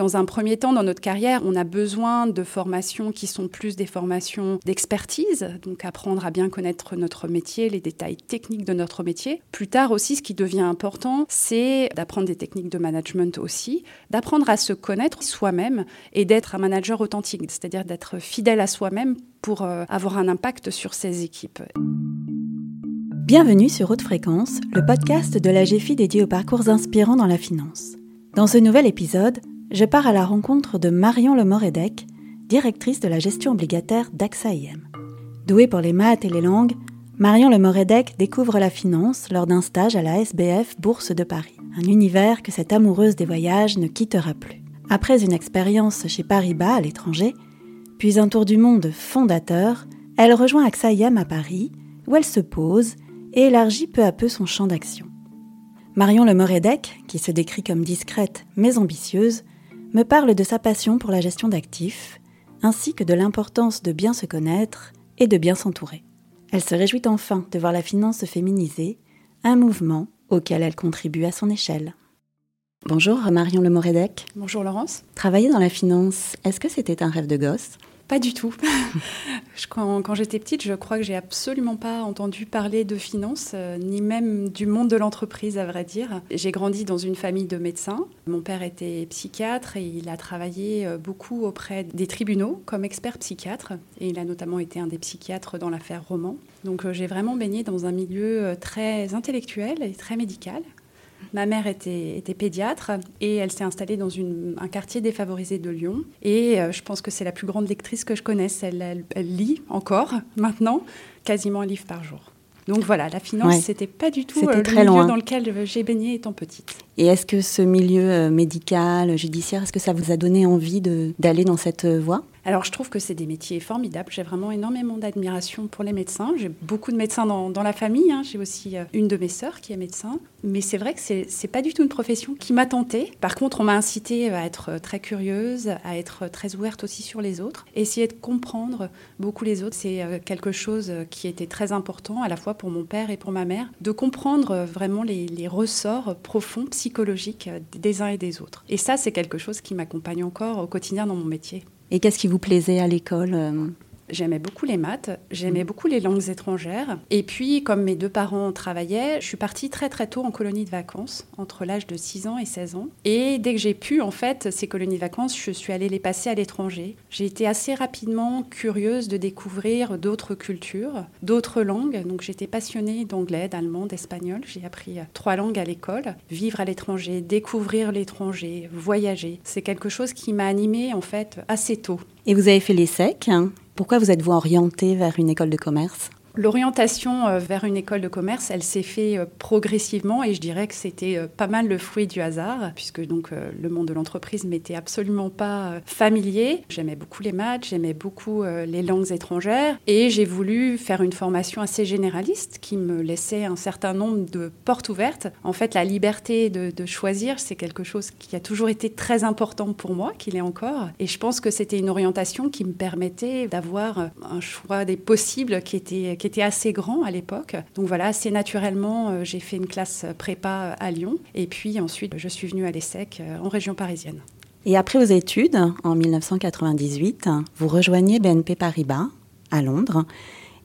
Dans un premier temps, dans notre carrière, on a besoin de formations qui sont plus des formations d'expertise, donc apprendre à bien connaître notre métier, les détails techniques de notre métier. Plus tard aussi, ce qui devient important, c'est d'apprendre des techniques de management aussi, d'apprendre à se connaître soi-même et d'être un manager authentique, c'est-à-dire d'être fidèle à soi-même pour euh, avoir un impact sur ses équipes. Bienvenue sur Haute Fréquence, le podcast de la GFI dédié aux parcours inspirants dans la finance. Dans ce nouvel épisode, je pars à la rencontre de Marion Lemoredec, directrice de la gestion obligataire d'AXA IM. Douée pour les maths et les langues, Marion Lemoredec découvre la finance lors d'un stage à la SBF Bourse de Paris, un univers que cette amoureuse des voyages ne quittera plus. Après une expérience chez Paribas à l'étranger, puis un tour du monde fondateur, elle rejoint AXA IM à Paris, où elle se pose et élargit peu à peu son champ d'action. Marion Lemoredec, qui se décrit comme discrète mais ambitieuse, me parle de sa passion pour la gestion d'actifs, ainsi que de l'importance de bien se connaître et de bien s'entourer. Elle se réjouit enfin de voir la finance se féminiser, un mouvement auquel elle contribue à son échelle. Bonjour Marion Lemoredec. Bonjour Laurence. Travailler dans la finance, est-ce que c'était un rêve de gosse? Pas du tout. quand, j'étais petite, je crois que j'ai absolument pas entendu parler de finance, euh, ni même du monde de l'entreprise, à vrai dire. J'ai grandi dans une famille de médecins. Mon père était psychiatre et il a travaillé euh, beaucoup auprès des tribunaux comme expert psychiatre. Et il a notamment été un des psychiatres dans l'affaire Roman. Donc euh, j'ai vraiment baigné dans un milieu très intellectuel et très médical. Ma mère était, pédiatre et elle s'est installée dans un quartier défavorisé de Lyon. Et euh, je pense que c'est la plus grande lectrice que je connaisse. Elle, lit encore maintenant quasiment un livre par jour. Donc voilà, la finance, ce c'était pas du tout euh, le milieu dans lequel j'ai baigné étant petite. Et est-ce que ce milieu euh, médical, judiciaire, est-ce que ça vous a donné envie d'aller dans cette voie? Alors je trouve que c'est des métiers formidables. J'ai vraiment énormément d'admiration pour les médecins. J'ai beaucoup de médecins dans, la famille. Hein. J'ai aussi euh, une de mes sœurs qui est médecin. Mais c'est vrai que c'est n'est pas du tout une profession qui m'a tentée. Par contre, on m'a incité à être très curieuse, à être très ouverte aussi sur les autres. Essayer de comprendre beaucoup les autres, c'est euh, quelque chose qui était très important à la fois pour mon père et pour ma mère, de comprendre vraiment les, les ressorts profonds psychologiques des uns et des autres. Et ça, c'est quelque chose qui m'accompagne encore au quotidien dans mon métier. Et qu'est-ce qui vous plaisait à l'école euh J'aimais beaucoup les maths, j'aimais beaucoup les langues étrangères. Et puis, comme mes deux parents travaillaient, je suis partie très très tôt en colonie de vacances, entre l'âge de 6 ans et 16 ans. Et dès que j'ai pu, en fait, ces colonies de vacances, je suis allée les passer à l'étranger. J'ai été assez rapidement curieuse de découvrir d'autres cultures, d'autres langues. Donc j'étais passionnée d'anglais, d'allemand, d'espagnol. J'ai appris trois langues à l'école. Vivre à l'étranger, découvrir l'étranger, voyager, c'est quelque chose qui m'a animée en fait assez tôt. Et vous avez fait l'ESSEC hein pourquoi vous êtes-vous orienté vers une école de commerce? L'orientation euh, vers une école de commerce, elle s'est fait euh, progressivement et je dirais que c'était euh, pas mal le fruit du hasard, puisque donc le monde de l'entreprise m'était absolument pas familier. J'aimais beaucoup les maths, j'aimais beaucoup les langues étrangères et j'ai voulu faire une formation assez généraliste qui me laissait un certain nombre de portes ouvertes. En fait, la liberté de, de choisir, c'est quelque chose qui a toujours été très important pour moi, qu'il est encore. Et je pense que c'était une orientation qui me permettait d'avoir un choix des possibles qui était qui était assez grand à l'époque. Donc voilà, assez naturellement, euh, j'ai fait une classe prépa à Lyon. Et puis ensuite, je suis venue à l'ESSEC euh, en région parisienne. Et après vos études, en 1998, vous rejoignez BNP Paribas à Londres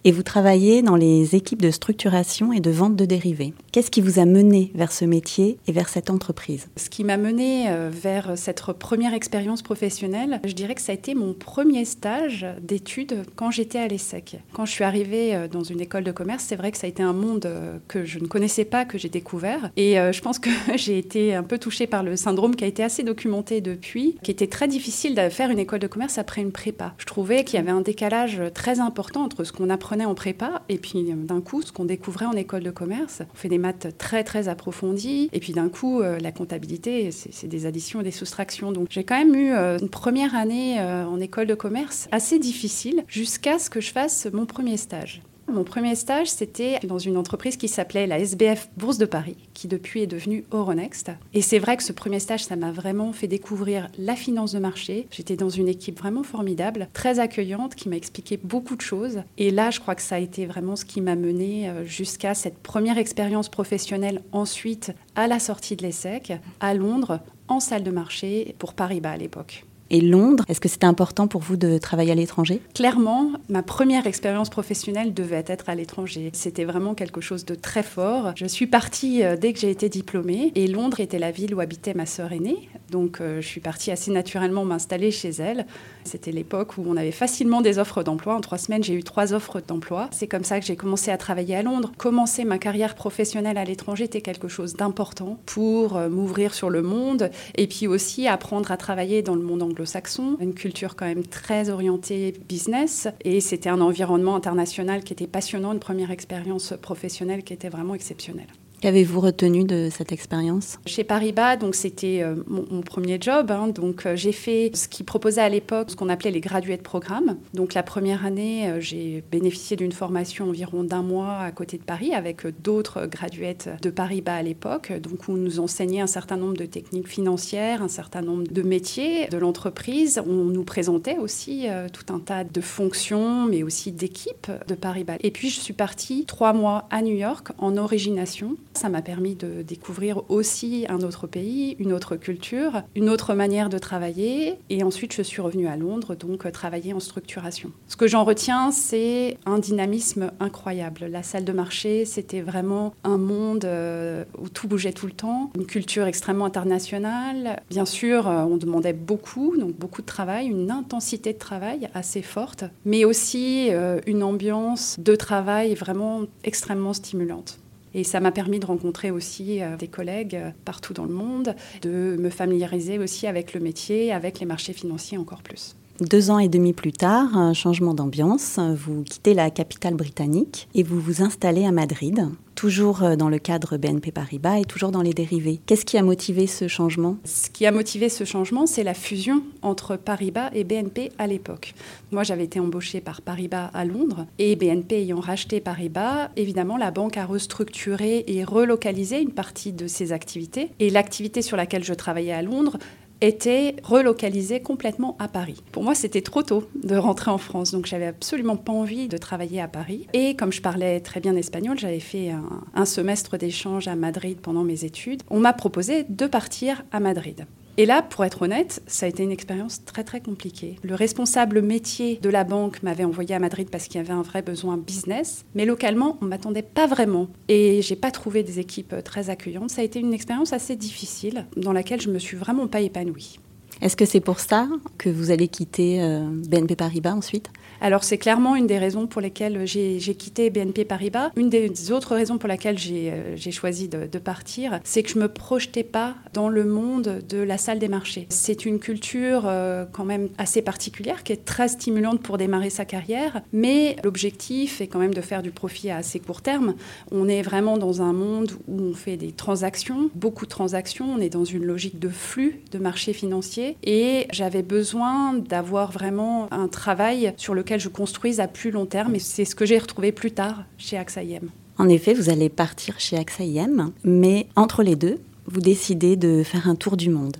et vous travaillez dans les équipes de structuration et de vente de dérivés. Qu'est-ce qui vous a mené vers ce métier et vers cette entreprise? Ce qui m'a mené euh, vers cette première expérience professionnelle, je dirais que ça a été mon premier stage d'études quand j'étais à l'ESSEC. Quand je suis arrivée euh, dans une école de commerce, c'est vrai que ça a été un monde euh, que je ne connaissais pas, que j'ai découvert. Et je pense que j'ai été un peu touchée par le syndrome qui a été assez documenté depuis, qui était très difficile de faire une école de commerce après une prépa. Je trouvais qu'il y avait un décalage très important entre ce qu'on apprenait en prépa et puis euh, d'un coup ce qu'on découvrait en école de commerce. On fait des maths très très approfondies et puis d'un coup euh, la comptabilité c'est des additions et des soustractions. Donc j'ai quand même eu euh, une première année en école de commerce assez difficile jusqu'à ce que je fasse mon premier stage. Mon premier stage, c'était dans une entreprise qui s'appelait la SBF Bourse de Paris, qui depuis est devenue Euronext. Et c'est vrai que ce premier stage, ça m'a vraiment fait découvrir la finance de marché. J'étais dans une équipe vraiment formidable, très accueillante, qui m'a expliqué beaucoup de choses. Et là, je crois que ça a été vraiment ce qui m'a mené euh, jusqu'à cette première expérience professionnelle ensuite à la sortie de l'ESSEC, à Londres, en salle de marché pour Paris-Bas à l'époque et Londres. Est-ce que c'était important pour vous de travailler à l'étranger? Clairement, ma première expérience professionnelle devait être à l'étranger. C'était vraiment quelque chose de très fort. Je suis partie euh, dès que j'ai été diplômée et Londres était la ville où habitait ma sœur aînée. Donc euh, je suis partie assez naturellement m'installer chez elle. C'était l'époque où on avait facilement des offres d'emploi. En trois semaines, j'ai eu trois offres d'emploi. C'est comme ça que j'ai commencé à travailler à Londres. Commencer ma carrière professionnelle à l'étranger était quelque chose d'important pour euh, m'ouvrir sur le monde et puis aussi apprendre à travailler dans le monde anglais anglo-saxon, une culture quand même très orientée business. Et c'était un environnement international qui était passionnant, une première expérience professionnelle qui était vraiment exceptionnelle. Qu'avez-vous retenu de cette expérience? Chez Paribas, donc c'était euh, mon, premier job. Hein. donc euh, j'ai fait ce qu'ils proposaient à l'époque, ce qu'on appelait les gradués de programme. Donc la première année, euh, j'ai bénéficié d'une formation environ d'un mois à côté de Paris avec d'autres graduettes de Paribas à l'époque. Donc on nous enseignait un certain nombre de techniques financières, un certain nombre de métiers de l'entreprise. On nous présentait aussi tout un tas de fonctions, mais aussi d'équipes de Paribas. Et puis je suis partie trois mois à New York en origination ça m'a permis de découvrir aussi un autre pays, une autre culture, une autre manière de travailler. Et ensuite, je suis revenue à Londres, donc euh, travailler en structuration. Ce que j'en retiens, c'est un dynamisme incroyable. La salle de marché, c'était vraiment un monde euh, où tout bougeait tout le temps, une culture extrêmement internationale. Bien sûr, euh, on demandait beaucoup, donc beaucoup de travail, une intensité de travail assez forte, mais aussi une ambiance de travail vraiment extrêmement stimulante. Et ça m'a permis de rencontrer aussi euh, des collègues euh, partout dans le monde, de me familiariser aussi avec le métier, avec les marchés financiers encore plus. Deux ans et demi plus tard, un changement d'ambiance, vous quittez la capitale britannique et vous vous installez à Madrid, toujours euh, dans le cadre BNP Paribas et toujours dans les dérivés. Qu'est-ce qui a motivé ce changement? Ce qui a motivé ce changement, c'est la fusion entre Paribas et BNP à l'époque. Moi, j'avais été embauchée par Paribas à Londres et BNP ayant racheté Paribas, évidemment, la banque a restructuré et relocalisé une partie de ses activités. Et l'activité sur laquelle je travaillais à Londres était relocalisé complètement à Paris. Pour moi, c'était trop tôt de rentrer en France, donc j'avais absolument pas envie de travailler à Paris. Et comme je parlais très bien espagnol, j'avais fait un, un semestre d'échange à Madrid pendant mes études. On m'a proposé de partir à Madrid. Et là, pour être honnête, ça a été une expérience très très compliquée. Le responsable métier de la banque m'avait envoyé à Madrid parce qu'il y avait un vrai besoin business, mais localement, on m'attendait pas vraiment et j'ai pas trouvé des équipes très accueillantes. Ça a été une expérience assez difficile dans laquelle je me suis vraiment pas épanouie. Est-ce que c'est pour ça que vous allez quitter euh, BNP Paribas ensuite? Alors c'est clairement une des raisons pour lesquelles j'ai quitté BNP Paribas. Une des autres raisons pour lesquelles j'ai euh, choisi de, partir, c'est que je me projetais pas dans le monde de la salle des marchés. C'est une culture euh, quand même assez particulière qui est très stimulante pour démarrer sa carrière, mais l'objectif est quand même de faire du profit à assez court terme. On est vraiment dans un monde où on fait des transactions, beaucoup de transactions, on est dans une logique de flux de marché financier et j'avais besoin d'avoir vraiment un travail sur le je construise à plus long terme. Et c'est ce que j'ai retrouvé plus tard chez AXA IM. En effet, vous allez partir chez AXA IM, mais entre les deux, vous décidez de faire un tour du monde.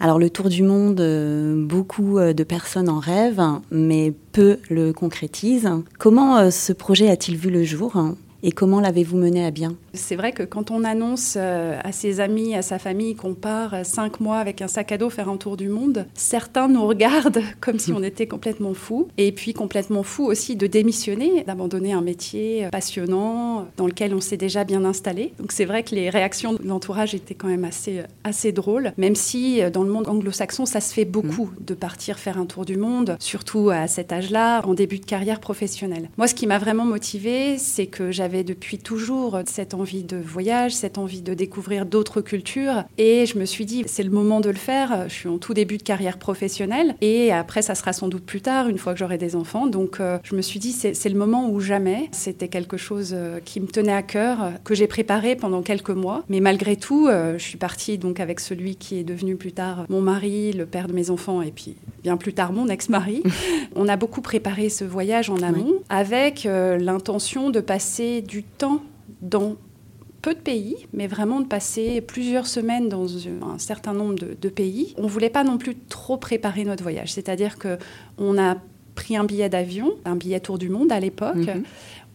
Alors le tour du monde, euh, beaucoup euh, de personnes en rêvent, mais peu le concrétisent. Comment euh, ce projet a-t-il vu le jour? Et comment l'avez-vous mené à bien? C'est vrai que quand on annonce euh, à ses amis, à sa famille qu'on part euh, cinq mois avec un sac à dos faire un tour du monde, certains nous regardent comme si on était complètement fous. Et puis complètement fous aussi de démissionner, d'abandonner un métier euh, passionnant dans lequel on s'est déjà bien installé. Donc c'est vrai que les réactions de l'entourage étaient quand même assez, assez drôles, même si dans le monde anglo-saxon, ça se fait beaucoup mmh. de partir faire un tour du monde, surtout à cet âge-là, en début de carrière professionnelle. Moi, ce qui m'a vraiment motivée, c'est que j'avais depuis toujours cette envie de voyage, cette envie de découvrir d'autres cultures. Et je me suis dit, c'est le moment de le faire. Je suis en tout début de carrière professionnelle. Et après, ça sera sans doute plus tard, une fois que j'aurai des enfants. Donc, euh, je me suis dit, c'est le moment ou jamais. C'était quelque chose euh, qui me tenait à cœur, que j'ai préparé pendant quelques mois. Mais malgré tout, euh, je suis partie donc avec celui qui est devenu plus tard mon mari, le père de mes enfants, et puis bien plus tard mon ex-mari. on a beaucoup préparé ce voyage en amont avec euh, l'intention de passer du temps dans peu de pays, mais vraiment de passer plusieurs semaines dans un certain nombre de, pays. On ne voulait pas non plus trop préparer notre voyage, c'est-à-dire que on a pris un billet d'avion, un billet tour du monde à l'époque. Mhm.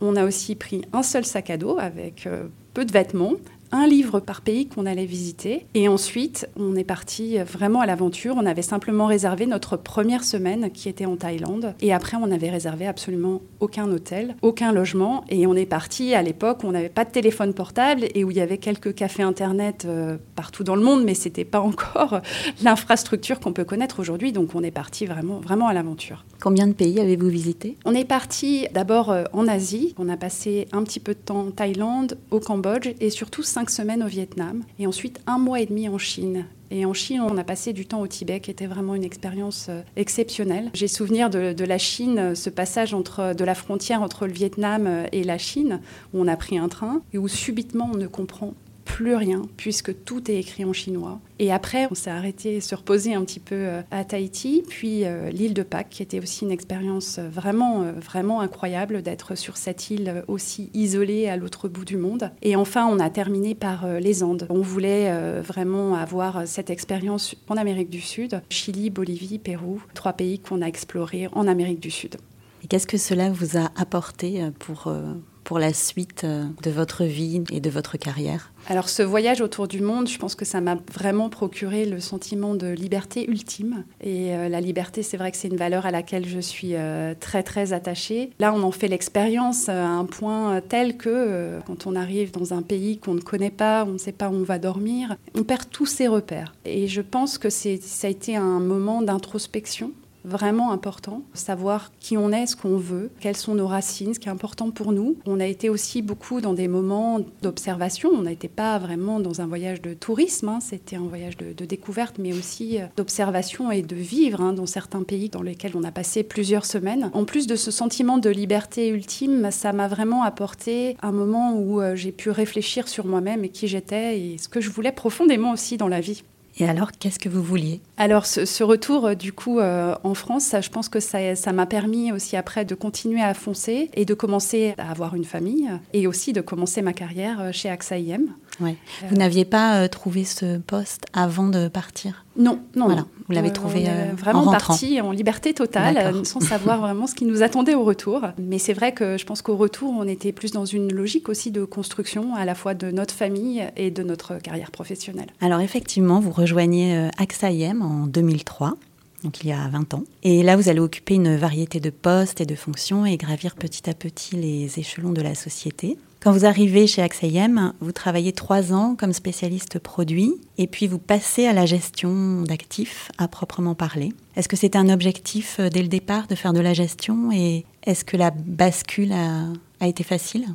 On a aussi pris un seul sac à dos avec euh, peu de vêtements, un livre par pays qu'on allait visiter. Et ensuite, on est parti vraiment à l'aventure. On avait simplement réservé notre première semaine qui était en Thaïlande. Et après, on n'avait réservé absolument aucun hôtel, aucun logement. Et on est parti à l'époque où on n'avait pas de téléphone portable et où il y avait quelques cafés Internet euh, partout dans le monde, mais ce n'était pas encore l'infrastructure qu'on peut connaître aujourd'hui. Donc on est parti vraiment, vraiment à l'aventure. Combien de pays avez-vous visité On est parti d'abord euh, en Asie. On a passé un petit peu de temps en Thaïlande, au Cambodge et surtout cinq semaines au Vietnam. Et ensuite un mois et demi en Chine. Et en Chine, on a passé du temps au Tibet, qui était vraiment une expérience euh, exceptionnelle. J'ai souvenir de, la Chine, euh, ce passage entre, de la frontière entre le Vietnam et la Chine, où on a pris un train et où subitement on ne comprend plus rien puisque tout est écrit en chinois. Et après, on s'est arrêté se reposer un petit peu euh, à Tahiti, puis euh, l'île de Pâques, qui était aussi une expérience euh, vraiment, vraiment incroyable d'être sur cette île aussi isolée à l'autre bout du monde. Et enfin, on a terminé par les Andes. On voulait vraiment avoir cette expérience en Amérique du Sud, Chili, Bolivie, Pérou, trois pays qu'on a explorés en Amérique du Sud. Et qu'est-ce que cela vous a apporté pour pour la suite euh, de votre vie et de votre carrière? Alors ce voyage autour du monde, je pense que ça m'a vraiment procuré le sentiment de liberté ultime. Et euh, la liberté, c'est vrai que c'est une valeur à laquelle je suis euh, très très attachée. Là, on en fait l'expérience à un point tel que quand on arrive dans un pays qu'on ne connaît pas, on ne sait pas où on va dormir, on perd tous ses repères. Et je pense que ça a été un moment d'introspection vraiment important, savoir qui on est, ce qu'on veut, quelles sont nos racines, ce qui est important pour nous. On a été aussi beaucoup dans des moments d'observation, on n'était pas vraiment dans un voyage de tourisme, hein. c'était un voyage de, découverte, mais aussi euh, d'observation et de vivre hein, dans certains pays dans lesquels on a passé plusieurs semaines. En plus de ce sentiment de liberté ultime, ça m'a vraiment apporté un moment où euh, j'ai pu réfléchir sur moi-même et qui j'étais et ce que je voulais profondément aussi dans la vie. Et alors, qu'est-ce que vous vouliez? Alors, ce, retour, euh, du coup, euh, en France, je pense que ça, ça m'a permis aussi après de continuer à foncer et de commencer à avoir une famille et aussi de commencer ma carrière euh, chez AXA IM. Ouais. Vous n'aviez pas trouvé ce poste avant de partir? Non, non. Voilà. Vous l'avez trouvé on vraiment en parti en liberté totale, sans savoir vraiment ce qui nous attendait au retour. Mais c'est vrai que je pense qu'au retour, on était plus dans une logique aussi de construction, à la fois de notre famille et de notre carrière professionnelle. Alors effectivement, vous rejoignez euh, AXA IM en 2003 donc il y a 20 ans. Et là, vous allez occuper une variété de postes et de fonctions et gravir petit à petit les échelons de la société. Quand vous arrivez chez AXAIM, vous travaillez trois ans comme spécialiste produit et puis vous passez à la gestion d'actifs à proprement parler. Est-ce que c'était un objectif euh, dès le départ de faire de la gestion et est-ce que la bascule a, a été facile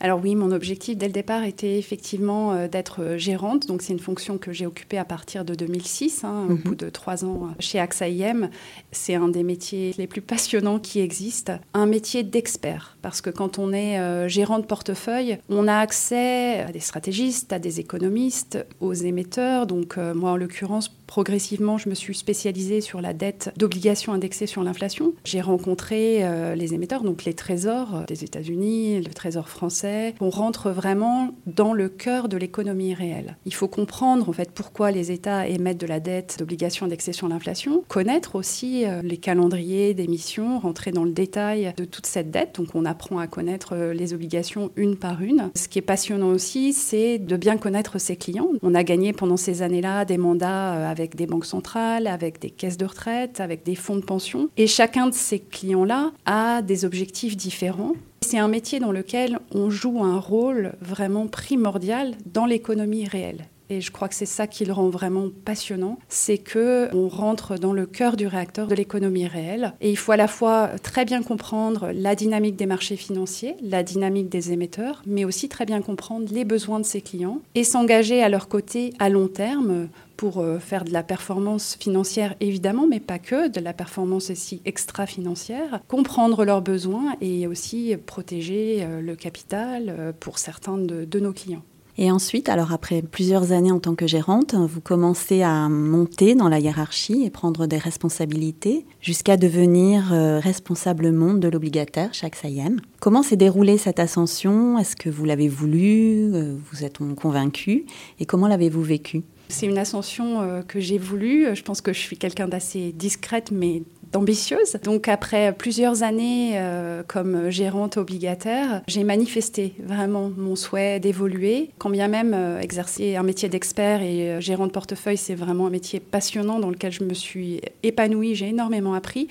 Alors oui, mon objectif dès le départ était effectivement euh, d'être euh, gérante. Donc c'est une fonction que j'ai occupée à partir de 2006, hein, au mhm. bout de trois ans euh, chez AXA IM. C'est un des métiers les plus passionnants qui existent. Un métier d'expert, parce que quand on est gérant de portefeuille, on a accès à des stratégistes, à des économistes, aux émetteurs. Donc moi, en l'occurrence, progressivement, je me suis spécialisée sur la dette d'obligations indexées sur l'inflation. J'ai rencontré les émetteurs, donc les trésors des États-Unis le Trésor français. On rentre vraiment dans le cœur de l'économie réelle. Il faut comprendre en fait pourquoi les États émettent de la dette d'obligations indexées sur l'inflation, connaître aussi euh, les calendriers d'émission, rentrer dans le détail de toute cette dette. Donc on apprend à connaître euh, les obligations une par une. Ce qui est passionnant aussi, c'est de bien connaître ses clients. On a gagné pendant ces années-là des mandats euh, avec des banques centrales, avec des caisses de retraite, avec des fonds de pension. Et chacun de ces clients-là a des objectifs différents c'est un métier dans lequel on joue un rôle vraiment primordial dans l'économie réelle. Et je crois que c'est ça qui le rend vraiment passionnant, c'est que on rentre dans le cœur du réacteur de l'économie réelle. Et il faut à la fois très bien comprendre la dynamique des marchés financiers, la dynamique des émetteurs, mais aussi très bien comprendre les besoins de ses clients et s'engager à leur côté à long terme pour euh, faire de la performance financière évidemment, mais pas que, de la performance aussi extra-financière, comprendre leurs besoins et aussi protéger euh, le capital euh, pour certains de, nos clients. Et ensuite, alors après plusieurs années en tant que gérante, vous commencez à monter dans la hiérarchie et prendre des responsabilités jusqu'à devenir euh, responsable monde de l'obligataire chaque SAIEM. Comment s'est déroulée cette ascension? Est-ce que vous l'avez voulu? Euh, Vous êtes convaincu Et comment l'avez-vous vécu c'est une ascension euh, que j'ai voulu. Je pense que je suis quelqu'un d'assez discrète, mais ambitieuse. Donc après plusieurs années euh, comme gérante obligataire, j'ai manifesté vraiment mon souhait d'évoluer. Quand bien même euh, exercer un métier d'expert et euh, gérant de portefeuille, c'est vraiment un métier passionnant dans lequel je me suis épanouie, j'ai énormément appris.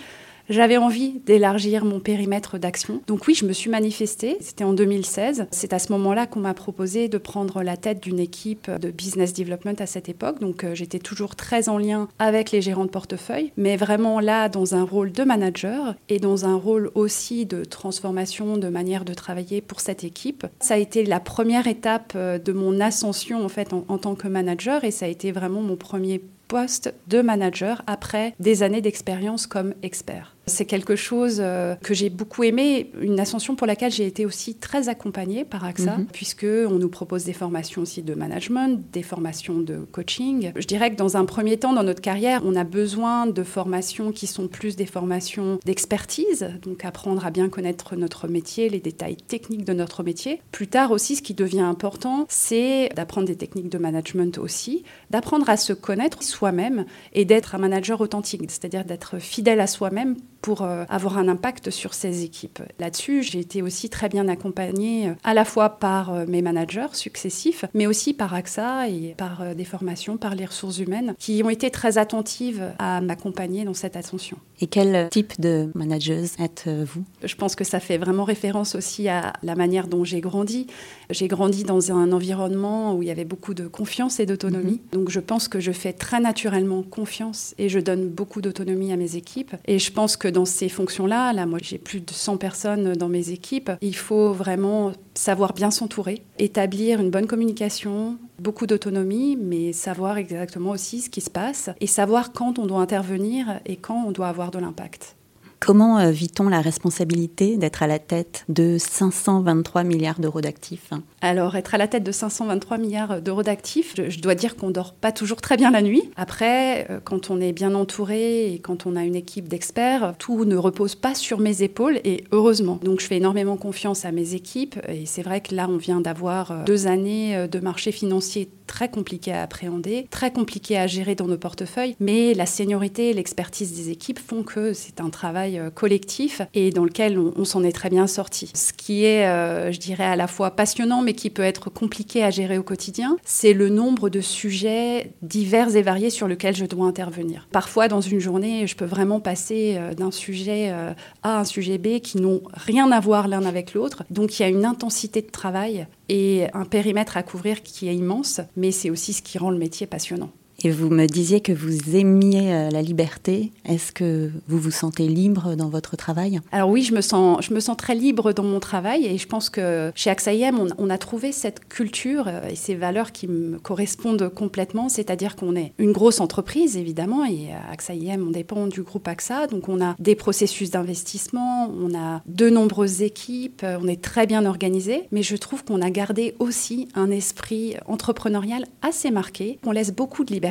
J'avais envie d'élargir mon périmètre d'action. Donc oui, je me suis manifestée. C'était en 2016. C'est à ce moment-là qu'on m'a proposé de prendre la tête d'une équipe de business development à cette époque. Donc euh, j'étais toujours très en lien avec les gérants de portefeuille, mais vraiment là dans un rôle de manager et dans un rôle aussi de transformation de manière de travailler pour cette équipe. Ça a été la première étape euh, de mon ascension en fait en, en tant que manager et ça a été vraiment mon premier poste de manager après des années d'expérience comme expert. C'est quelque chose euh, que j'ai beaucoup aimé, une ascension pour laquelle j'ai été aussi très accompagnée par AXA, mhm. puisque on nous propose des formations aussi de management, des formations de coaching. Je dirais que dans un premier temps, dans notre carrière, on a besoin de formations qui sont plus des formations d'expertise, donc apprendre à bien connaître notre métier, les détails techniques de notre métier. Plus tard aussi, ce qui devient important, c'est d'apprendre des techniques de management aussi, d'apprendre à se connaître soi-même et d'être un manager authentique, c'est-à-dire d'être fidèle à soi-même pour euh, avoir un impact sur ces équipes. Là-dessus, j'ai été aussi très bien accompagnée euh, à la fois par euh, mes managers successifs, mais aussi par AXA et par des formations, par les ressources humaines, qui ont été très attentives à m'accompagner dans cette attention. Et quel type de manageuse êtes-vous? Je pense que ça fait vraiment référence aussi à la manière dont j'ai grandi. J'ai grandi dans un environnement où il y avait beaucoup de confiance et d'autonomie. Mhm. Donc je pense que je fais très naturellement confiance et je donne beaucoup d'autonomie à mes équipes. Et je pense que dans ces fonctions-là, là, moi j'ai plus de 100 personnes dans mes équipes, il faut vraiment savoir bien s'entourer, établir une bonne communication, beaucoup d'autonomie, mais savoir exactement aussi ce qui se passe et savoir quand on doit intervenir et quand on doit avoir de l'impact. Comment euh, vit-on la responsabilité d'être à la tête de 523 milliards d'euros d'actifs Alors, être à la tête de 523 milliards d'euros d'actifs, je, dois dire qu'on dort pas toujours très bien la nuit. Après, euh, quand on est bien entouré et quand on a une équipe d'experts, tout ne repose pas sur mes épaules et heureusement. Donc, je fais énormément confiance à mes équipes et c'est vrai que là, on vient d'avoir euh, deux années de marché financier très compliqué à appréhender, très compliqué à gérer dans nos portefeuilles, mais la seniorité et l'expertise des équipes font que c'est un travail euh, collectif et dans lequel on, s'en est très bien sorti. Ce qui est, euh, je dirais, à la fois passionnant, mais qui peut être compliqué à gérer au quotidien, c'est le nombre de sujets divers et variés sur lesquels je dois intervenir. Parfois, dans une journée, je peux vraiment passer euh, d'un sujet A à un sujet B qui n'ont rien à voir l'un avec l'autre. Donc, il y a une intensité de travail et un périmètre à couvrir qui est immense, mais c'est aussi ce qui rend le métier passionnant. Et vous me disiez que vous aimiez euh, la liberté. Est-ce que vous vous sentez libre dans votre travail? Alors oui, je me, sens, je me sens très libre dans mon travail et je pense que chez AXA on, on, a trouvé cette culture euh, et ces valeurs qui me correspondent complètement. C'est-à-dire qu'on est une grosse entreprise, évidemment, et à AXA on dépend du groupe AXA. Donc on a des processus d'investissement, on a de nombreuses équipes, on est très bien organisé. Mais je trouve qu'on a gardé aussi un esprit entrepreneurial assez marqué. On laisse beaucoup de liberté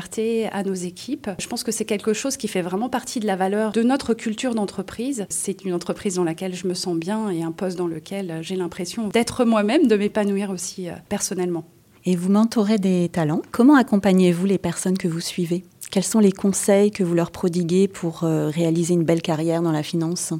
à nos équipes. Je pense que c'est quelque chose qui fait vraiment partie de la valeur de notre culture d'entreprise. C'est une entreprise dans laquelle je me sens bien et un poste dans lequel j'ai l'impression d'être moi-même, de m'épanouir aussi euh, personnellement. Et vous mentorez des talents. Comment accompagnez-vous les personnes que vous suivez? Quels sont les conseils que vous leur prodiguez pour euh, réaliser une belle carrière dans la finance?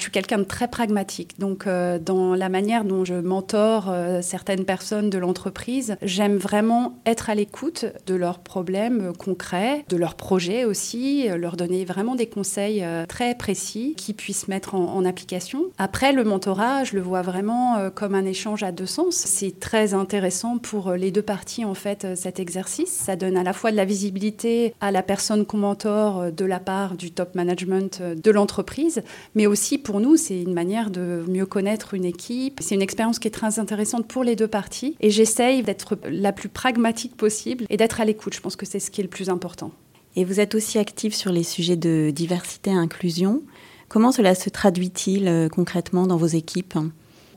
Je suis quelqu'un de très pragmatique. Donc, euh, dans la manière dont je mentore euh, certaines personnes de l'entreprise, j'aime vraiment être à l'écoute de leurs problèmes concrets, de leurs projets aussi, euh, leur donner vraiment des conseils très précis qui puissent mettre en, en, application. Après, le mentorat, je le vois vraiment comme un échange à deux sens. C'est très intéressant pour les deux parties, en fait, cet exercice. Ça donne à la fois de la visibilité à la personne qu'on mentore de la part du top management de l'entreprise, mais aussi pour nous, c'est une manière de mieux connaître une équipe. C'est une expérience qui est très intéressante pour les deux parties. Et j'essaye d'être la plus pragmatique possible et d'être à l'écoute. Je pense que c'est ce qui est le plus important. Et vous êtes aussi active sur les sujets de diversité et inclusion. Comment cela se traduit-il euh, concrètement dans vos équipes?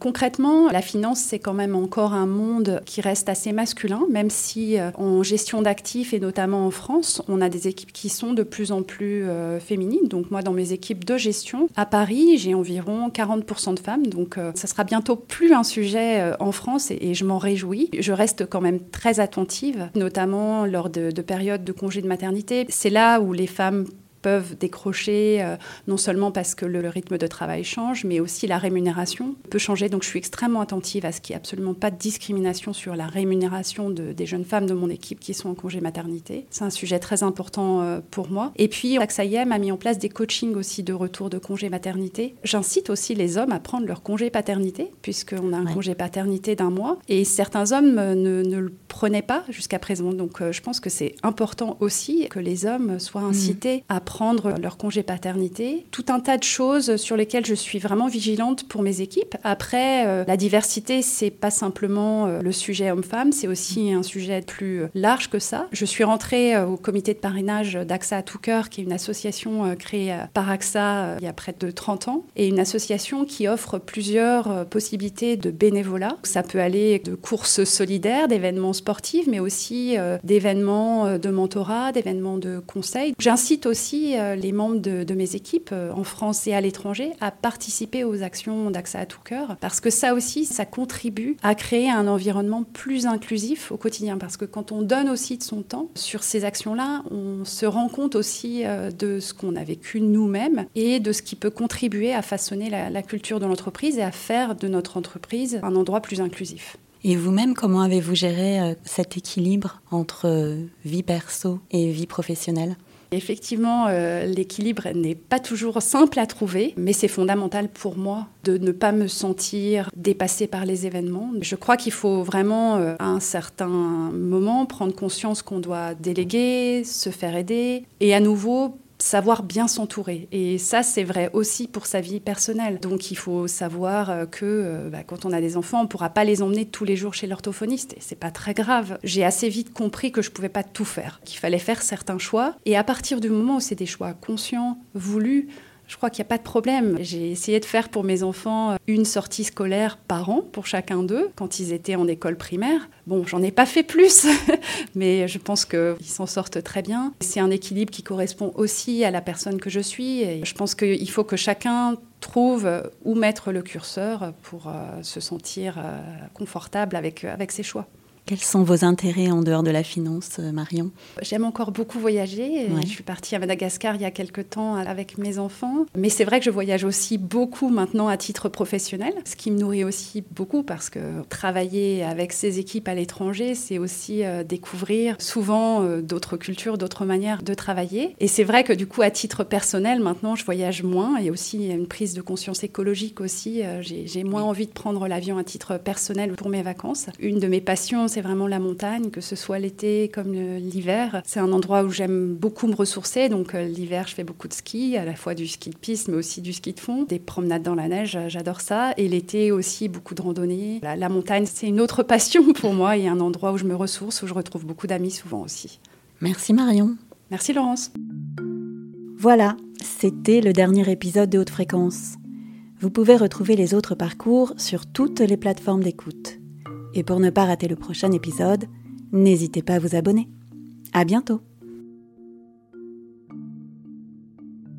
Concrètement, la finance, c'est quand même encore un monde qui reste assez masculin, même si euh, en gestion d'actifs et notamment en France, on a des équipes qui sont de plus en plus euh, féminines. Donc moi, dans mes équipes de gestion, à Paris, j'ai environ 40% de femmes. Donc euh, ça sera bientôt plus un sujet en France et, je m'en réjouis. Je reste quand même très attentive, notamment lors de, de périodes de congé de maternité. C'est là où les femmes peuvent décrocher, euh, non seulement parce que le, rythme de travail change, mais aussi la rémunération peut changer. Donc je suis extrêmement attentive à ce qu'il n'y ait absolument pas de discrimination sur la rémunération de, des jeunes femmes de mon équipe qui sont en congé maternité. C'est un sujet très important euh, pour moi. Et puis, AXAIM a mis en place des coachings aussi de retour de congé maternité. J'incite aussi les hommes à prendre leur congé paternité, puisqu'on a un congé paternité d'un mois. Et certains hommes euh, ne, ne le prenaient pas jusqu'à présent. Donc je pense que c'est important aussi que les hommes soient mmh. incités à prendre prendre leur congé paternité. Tout un tas de choses sur lesquelles je suis vraiment vigilante pour mes équipes. Après, euh, la diversité, c'est pas simplement euh, le sujet homme-femme, c'est aussi un sujet plus large que ça. Je suis rentrée euh, au comité de parrainage d'AXA à tout cœur, qui est une association créée par AXA il y a près de 30 ans, et une association qui offre plusieurs possibilités de bénévolat. Ça peut aller de courses solidaires, d'événements sportifs, mais aussi d'événements de mentorat, d'événements de conseil. J'incite aussi euh, les membres de, mes équipes euh, en France et à l'étranger à participer aux actions d'AXA à tout cœur. Parce que ça aussi, ça contribue à créer un environnement plus inclusif au quotidien. Parce que quand on donne aussi de son temps sur ces actions-là, on se rend compte aussi euh, de ce qu'on a vécu nous-mêmes et de ce qui peut contribuer à façonner la culture de l'entreprise et à faire de notre entreprise un endroit plus inclusif. Et vous-même, comment avez-vous géré cet équilibre entre vie perso et vie professionnelle? Effectivement, euh, l'équilibre n'est pas toujours simple à trouver, mais c'est fondamental pour moi de ne pas me sentir dépassée par les événements. Je crois qu'il faut vraiment, euh, à un certain moment, prendre conscience qu'on doit déléguer, se faire aider, et à nouveau savoir bien s'entourer. Et ça, c'est vrai aussi pour sa vie personnelle. Donc, il faut savoir euh, que euh, bah, quand on a des enfants, on ne pourra pas les emmener tous les jours chez l'orthophoniste. Et c'est pas très grave. J'ai assez vite compris que je pouvais pas tout faire, qu'il fallait faire certains choix. Et à partir du moment où c'est des choix conscients, voulus, je crois qu'il n'y a pas de problème. J'ai essayé de faire pour mes enfants euh, une sortie scolaire par an pour chacun d'eux quand ils étaient en école primaire. Bon, j'en ai pas fait plus, mais je pense qu'ils s'en sortent très bien. C'est un équilibre qui correspond aussi à la personne que je suis. Je pense qu'il faut que chacun trouve où mettre le curseur pour euh, se sentir euh, confortable avec ses choix. Quels sont vos intérêts en dehors de la finance, euh, Marion? J'aime encore beaucoup voyager. Je suis partie à Madagascar il y a quelques temps avec mes enfants. Mais c'est vrai que je voyage aussi beaucoup maintenant à titre professionnel, ce qui me nourrit aussi beaucoup parce que travailler avec ces équipes à l'étranger, c'est aussi euh, découvrir souvent euh, d'autres cultures, d'autres manières de travailler. Et c'est vrai que du coup, à titre personnel, maintenant, je voyage moins. Il y a aussi une prise de conscience écologique aussi. J'ai moins envie de prendre l'avion à titre personnel pour mes vacances. Une de mes passions, c'est vraiment la montagne, que ce soit l'été comme l'hiver. C'est un endroit où j'aime beaucoup me ressourcer. Donc euh, l'hiver, je fais beaucoup de ski, à la fois du ski de piste, mais aussi du ski de fond. Des promenades dans la neige, j'adore ça. Et l'été aussi, beaucoup de randonnées. La, montagne, c'est une autre passion pour moi et un endroit où je me ressource, où je retrouve beaucoup d'amis souvent aussi. Merci Marion. Merci Laurence. Voilà, c'était le dernier épisode de Haute Fréquence. Vous pouvez retrouver les autres parcours sur toutes les plateformes d'écoute. Et pour ne pas rater le prochain épisode, n'hésitez pas à vous abonner. À bientôt!